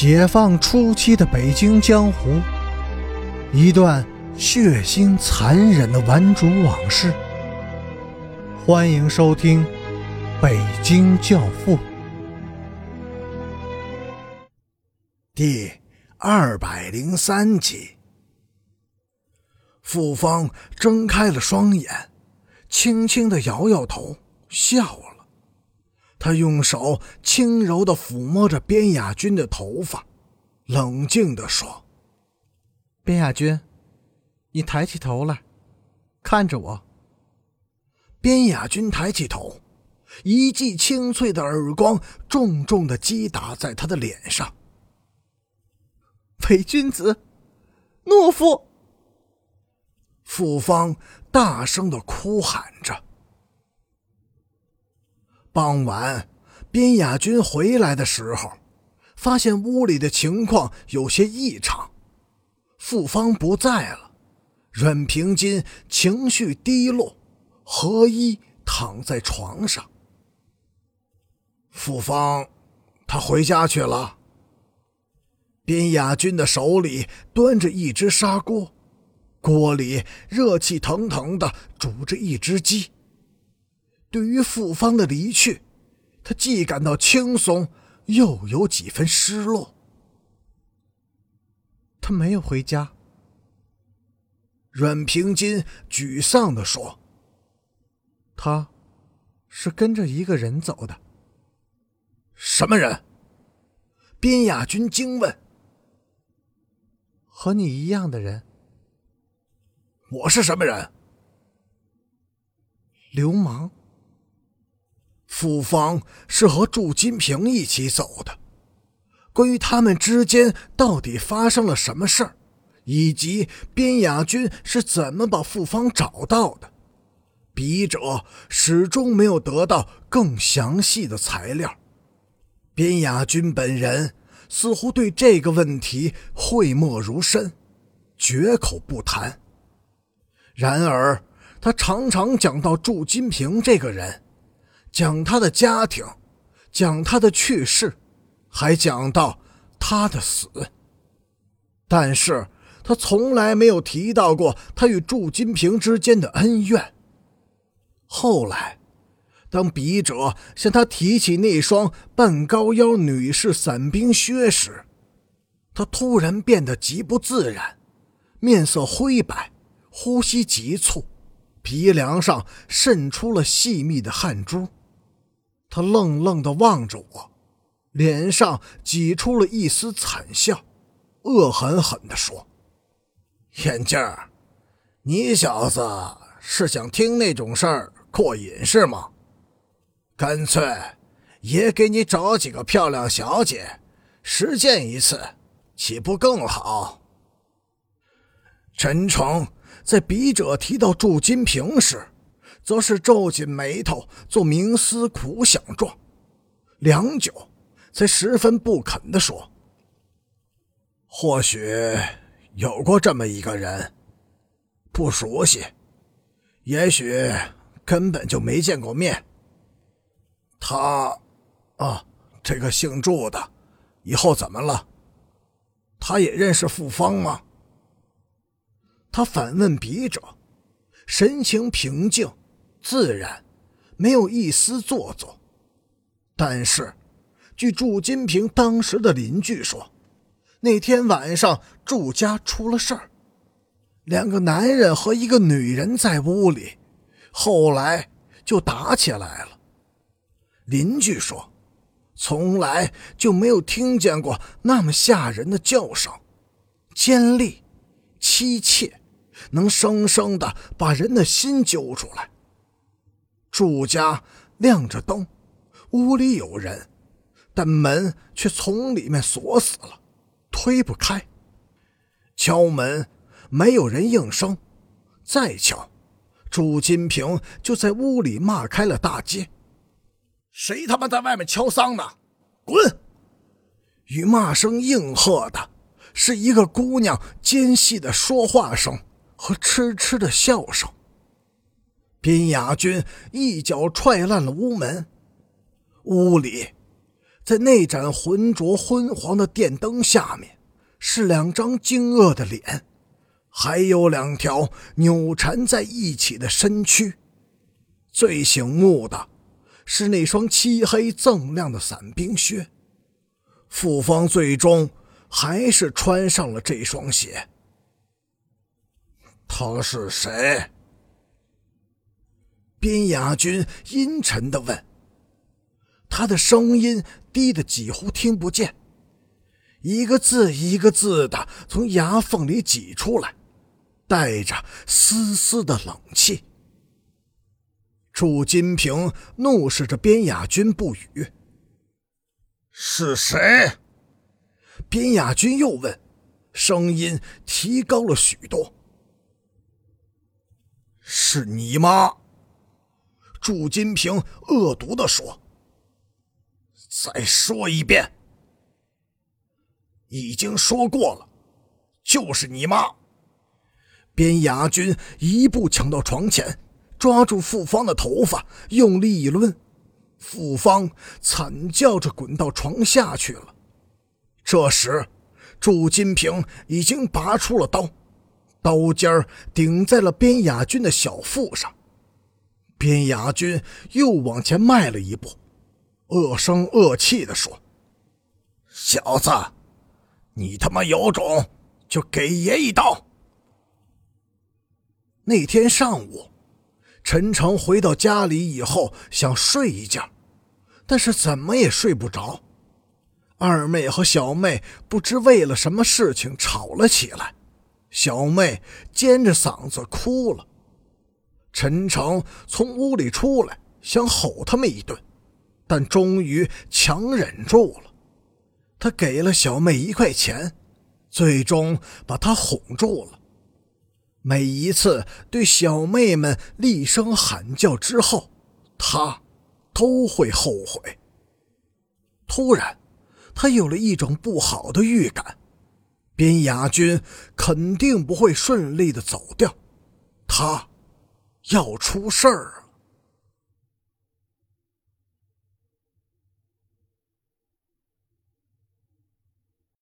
解放初期的北京江湖，一段血腥残忍的顽主往事。欢迎收听《北京教父》第二百零三集。傅芳睁开了双眼，轻轻的摇摇头，笑了。他用手轻柔的抚摸着边雅君的头发，冷静的说：“边雅君，你抬起头来，看着我。”边雅君抬起头，一记清脆的耳光重重的击打在他的脸上。伪君子，懦夫！傅芳大声的哭喊着。傍晚，边雅君回来的时候，发现屋里的情况有些异常。傅芳不在了，阮平金情绪低落，何一躺在床上。傅芳，他回家去了。边雅君的手里端着一只砂锅，锅里热气腾腾的煮着一只鸡。对于傅芳的离去，他既感到轻松，又有几分失落。他没有回家。阮平金沮丧地说：“他，是跟着一个人走的。什么人？”边雅君惊问。“和你一样的人。”“我是什么人？”“流氓。”傅芳是和祝金平一起走的。关于他们之间到底发生了什么事儿，以及边雅君是怎么把傅芳找到的，笔者始终没有得到更详细的材料。边雅君本人似乎对这个问题讳莫如深，绝口不谈。然而，他常常讲到祝金平这个人。讲他的家庭，讲他的去世，还讲到他的死。但是他从来没有提到过他与祝金平之间的恩怨。后来，当笔者向他提起那双半高腰女士伞兵靴时，他突然变得极不自然，面色灰白，呼吸急促，鼻梁上渗出了细密的汗珠。他愣愣地望着我，脸上挤出了一丝惨笑，恶狠狠地说：“眼镜儿，你小子是想听那种事儿过瘾是吗？干脆也给你找几个漂亮小姐，实践一次，岂不更好？”陈诚在笔者提到祝金平时。则是皱紧眉头，做冥思苦想状，良久，才十分不肯地说：“或许有过这么一个人，不熟悉，也许根本就没见过面。他，啊，这个姓祝的，以后怎么了？他也认识傅芳吗？”他反问笔者，神情平静。自然，没有一丝做作。但是，据祝金平当时的邻居说，那天晚上祝家出了事儿，两个男人和一个女人在屋里，后来就打起来了。邻居说，从来就没有听见过那么吓人的叫声，尖利、凄切，能生生的把人的心揪出来。住家亮着灯，屋里有人，但门却从里面锁死了，推不开。敲门，没有人应声。再敲，朱金平就在屋里骂开了大街：“谁他妈在外面敲丧呢？滚！”与骂声应和的，是一个姑娘尖细的说话声和痴痴的笑声。林雅君一脚踹烂了屋门，屋里，在那盏浑浊昏黄的电灯下面，是两张惊愕的脸，还有两条扭缠在一起的身躯。最醒目的，是那双漆黑锃亮的伞兵靴。傅芳最终还是穿上了这双鞋。他是谁？边雅军阴沉的问。他的声音低得几乎听不见，一个字一个字的从牙缝里挤出来，带着丝丝的冷气。祝金平怒视着边雅军不语。是谁？边雅军又问，声音提高了许多。是你吗？祝金平恶毒的说。再说一遍。已经说过了，就是你妈。边雅军一步抢到床前，抓住傅芳的头发，用力一抡。傅芳惨叫着滚到床下去了。这时，祝金平已经拔出了刀，刀尖顶在了边雅军的小腹上。边雅军又往前迈了一步，恶声恶气地说：“小子，你他妈有种就给爷一刀！”那天上午。陈诚回到家里以后，想睡一觉，但是怎么也睡不着。二妹和小妹不知为了什么事情吵了起来，小妹尖着嗓子哭了。陈诚从屋里出来，想吼他们一顿，但终于强忍住了。他给了小妹一块钱，最终把她哄住了。每一次对小妹们厉声喊叫之后，他都会后悔。突然，他有了一种不好的预感：边雅军肯定不会顺利的走掉，他要出事儿。